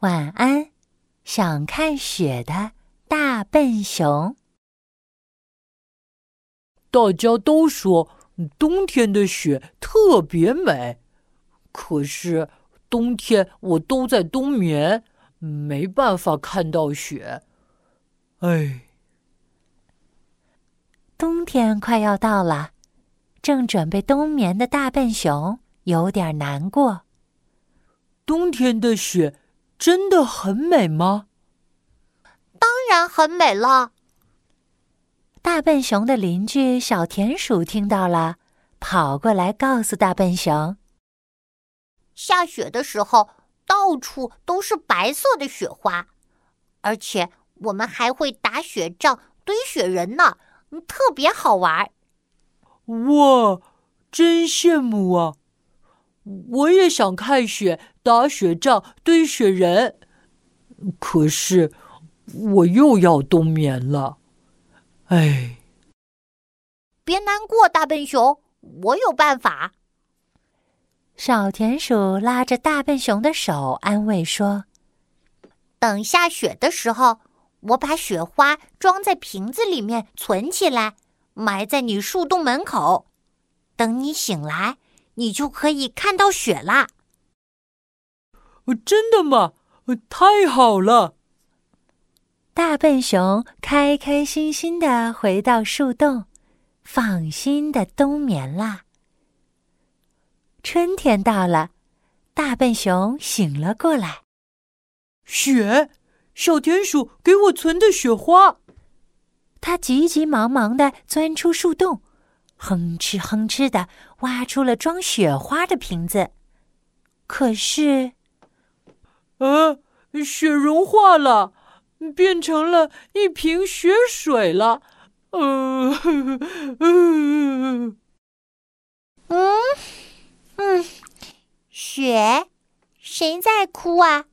晚安，想看雪的大笨熊。大家都说冬天的雪特别美，可是冬天我都在冬眠，没办法看到雪。哎，冬天快要到了，正准备冬眠的大笨熊有点难过。冬天的雪。真的很美吗？当然很美了。大笨熊的邻居小田鼠听到了，跑过来告诉大笨熊：“下雪的时候，到处都是白色的雪花，而且我们还会打雪仗、堆雪人呢，特别好玩。”哇，真羡慕啊！我也想看雪。打雪仗、堆雪人，可是我又要冬眠了。哎，别难过，大笨熊，我有办法。小田鼠拉着大笨熊的手，安慰说：“等下雪的时候，我把雪花装在瓶子里面存起来，埋在你树洞门口。等你醒来，你就可以看到雪啦。”真的吗？太好了！大笨熊开开心心的回到树洞，放心的冬眠啦。春天到了，大笨熊醒了过来。雪，小田鼠给我存的雪花。他急急忙忙的钻出树洞，哼哧哼哧的挖出了装雪花的瓶子。可是。啊！雪融化了，变成了一瓶雪水了。嗯嗯嗯嗯，雪，谁在哭啊？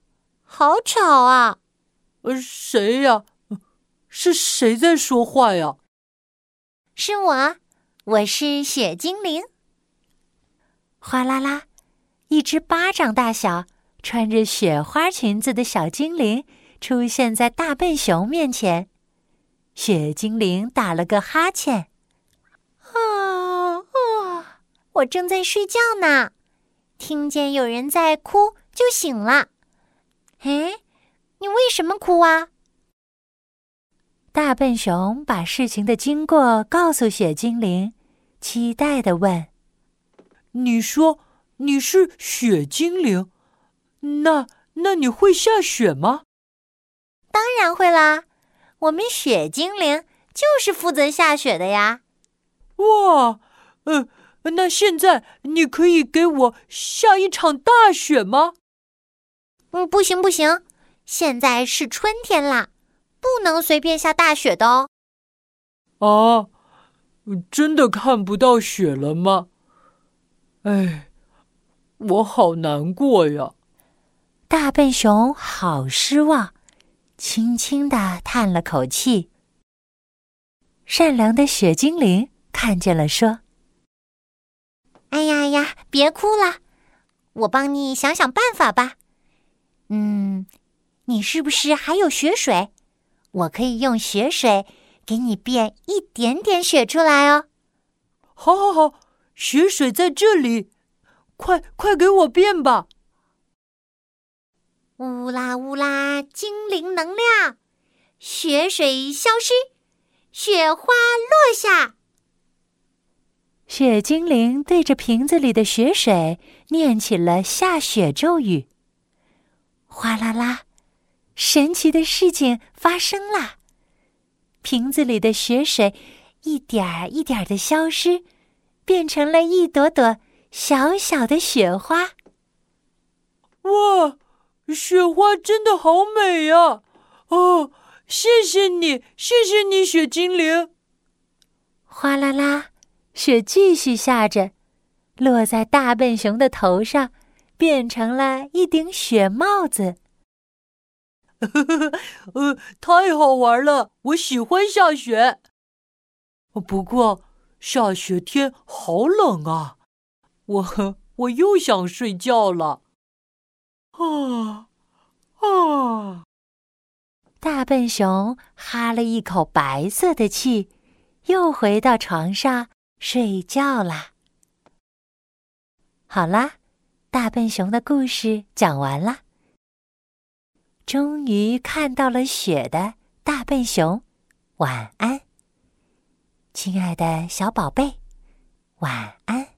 好吵啊！呃，谁呀？是谁在说话呀？是我，我是雪精灵。哗啦啦，一只巴掌大小。穿着雪花裙子的小精灵出现在大笨熊面前，雪精灵打了个哈欠，啊啊！我正在睡觉呢，听见有人在哭就醒了。哎，你为什么哭啊？大笨熊把事情的经过告诉雪精灵，期待的问：“你说你是雪精灵？”那那你会下雪吗？当然会啦，我们雪精灵就是负责下雪的呀。哇，呃，那现在你可以给我下一场大雪吗？嗯，不行不行，现在是春天啦，不能随便下大雪的哦。啊，真的看不到雪了吗？哎，我好难过呀。大笨熊好失望，轻轻的叹了口气。善良的雪精灵看见了，说：“哎呀呀，别哭了，我帮你想想办法吧。嗯，你是不是还有雪水？我可以用雪水给你变一点点雪出来哦。好，好，好，雪水在这里，快快给我变吧。”乌拉乌拉，精灵能量，雪水消失，雪花落下。雪精灵对着瓶子里的雪水念起了下雪咒语。哗啦啦，神奇的事情发生了，瓶子里的雪水一点儿一点儿的消失，变成了一朵朵小小的雪花。哇！雪花真的好美呀！哦，谢谢你，谢谢你，雪精灵。哗啦啦，雪继续下着，落在大笨熊的头上，变成了一顶雪帽子。呵呵呵呃，太好玩了，我喜欢下雪。不过下雪天好冷啊，我我又想睡觉了。啊啊！大笨熊哈了一口白色的气，又回到床上睡觉啦。好啦，大笨熊的故事讲完了。终于看到了雪的大笨熊，晚安，亲爱的小宝贝，晚安。